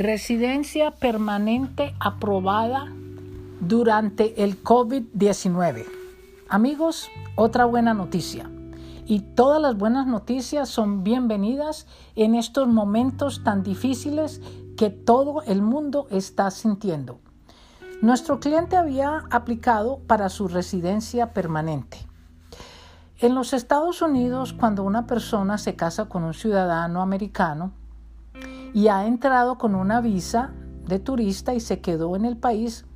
Residencia permanente aprobada durante el COVID-19. Amigos, otra buena noticia. Y todas las buenas noticias son bienvenidas en estos momentos tan difíciles que todo el mundo está sintiendo. Nuestro cliente había aplicado para su residencia permanente. En los Estados Unidos, cuando una persona se casa con un ciudadano americano, y ha entrado con una visa de turista y se quedó en el país,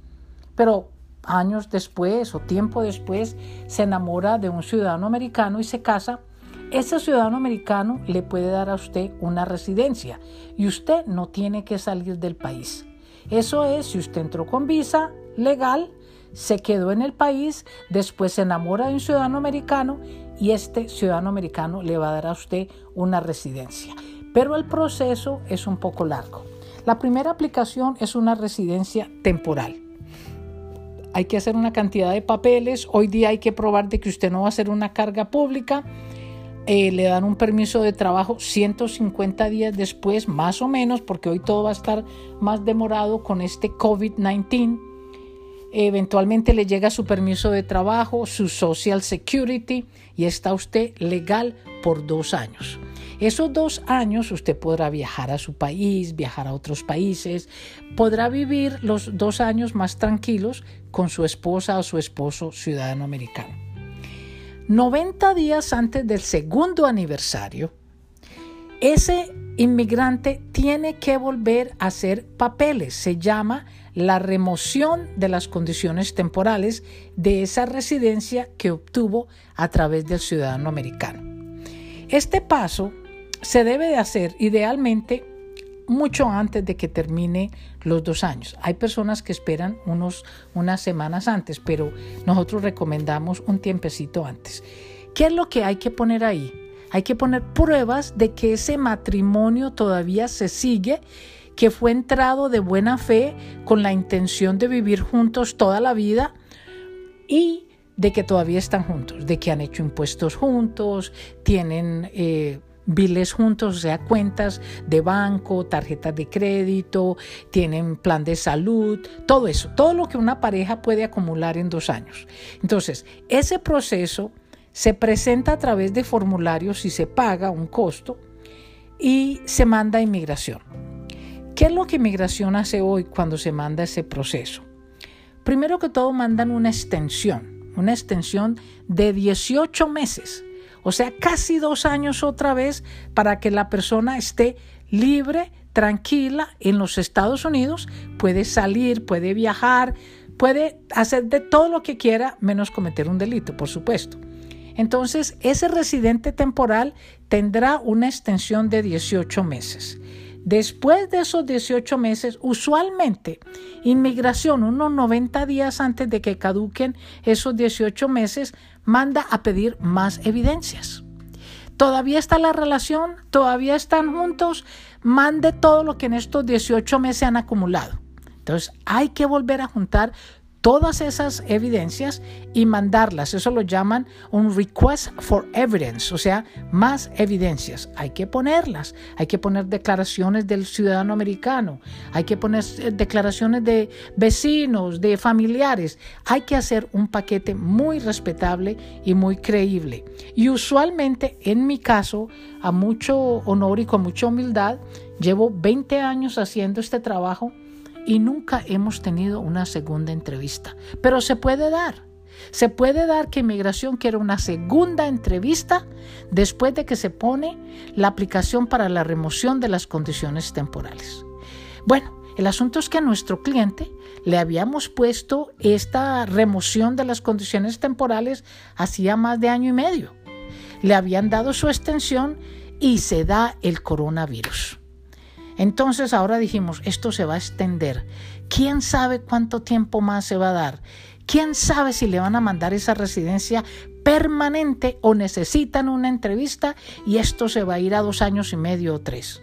pero años después o tiempo después se enamora de un ciudadano americano y se casa, ese ciudadano americano le puede dar a usted una residencia y usted no tiene que salir del país. Eso es si usted entró con visa legal, se quedó en el país, después se enamora de un ciudadano americano y este ciudadano americano le va a dar a usted una residencia pero el proceso es un poco largo. La primera aplicación es una residencia temporal. Hay que hacer una cantidad de papeles. Hoy día hay que probar de que usted no va a ser una carga pública. Eh, le dan un permiso de trabajo 150 días después, más o menos, porque hoy todo va a estar más demorado con este COVID-19. Eventualmente le llega su permiso de trabajo, su Social Security y está usted legal por dos años. Esos dos años usted podrá viajar a su país, viajar a otros países, podrá vivir los dos años más tranquilos con su esposa o su esposo ciudadano americano. 90 días antes del segundo aniversario, ese inmigrante tiene que volver a hacer papeles. Se llama la remoción de las condiciones temporales de esa residencia que obtuvo a través del ciudadano americano. Este paso se debe de hacer idealmente mucho antes de que termine los dos años. Hay personas que esperan unos, unas semanas antes, pero nosotros recomendamos un tiempecito antes. ¿Qué es lo que hay que poner ahí? Hay que poner pruebas de que ese matrimonio todavía se sigue, que fue entrado de buena fe con la intención de vivir juntos toda la vida y de que todavía están juntos, de que han hecho impuestos juntos, tienen... Eh, biles juntos, o sea, cuentas de banco, tarjetas de crédito, tienen plan de salud, todo eso, todo lo que una pareja puede acumular en dos años. Entonces, ese proceso se presenta a través de formularios y se paga un costo y se manda a inmigración. ¿Qué es lo que inmigración hace hoy cuando se manda ese proceso? Primero que todo mandan una extensión, una extensión de 18 meses o sea, casi dos años otra vez para que la persona esté libre, tranquila en los Estados Unidos, puede salir, puede viajar, puede hacer de todo lo que quiera menos cometer un delito, por supuesto. Entonces, ese residente temporal tendrá una extensión de 18 meses. Después de esos 18 meses, usualmente inmigración, unos 90 días antes de que caduquen esos 18 meses, manda a pedir más evidencias. Todavía está la relación, todavía están juntos, mande todo lo que en estos 18 meses han acumulado. Entonces hay que volver a juntar todas esas evidencias y mandarlas. Eso lo llaman un request for evidence, o sea, más evidencias. Hay que ponerlas. Hay que poner declaraciones del ciudadano americano. Hay que poner eh, declaraciones de vecinos, de familiares. Hay que hacer un paquete muy respetable y muy creíble. Y usualmente, en mi caso, a mucho honor y con mucha humildad, llevo 20 años haciendo este trabajo y nunca hemos tenido una segunda entrevista. Pero se puede dar. Se puede dar que inmigración quiera una segunda entrevista después de que se pone la aplicación para la remoción de las condiciones temporales. Bueno, el asunto es que a nuestro cliente le habíamos puesto esta remoción de las condiciones temporales hacía más de año y medio. Le habían dado su extensión y se da el coronavirus. Entonces ahora dijimos, esto se va a extender. ¿Quién sabe cuánto tiempo más se va a dar? ¿Quién sabe si le van a mandar esa residencia permanente o necesitan una entrevista y esto se va a ir a dos años y medio o tres?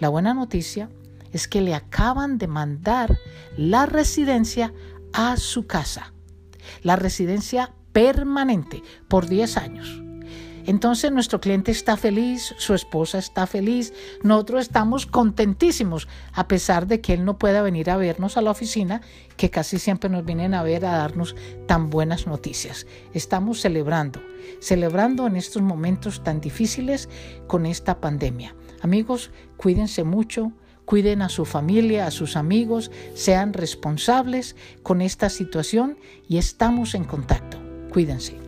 La buena noticia es que le acaban de mandar la residencia a su casa, la residencia permanente por 10 años. Entonces nuestro cliente está feliz, su esposa está feliz, nosotros estamos contentísimos, a pesar de que él no pueda venir a vernos a la oficina, que casi siempre nos vienen a ver a darnos tan buenas noticias. Estamos celebrando, celebrando en estos momentos tan difíciles con esta pandemia. Amigos, cuídense mucho, cuiden a su familia, a sus amigos, sean responsables con esta situación y estamos en contacto. Cuídense.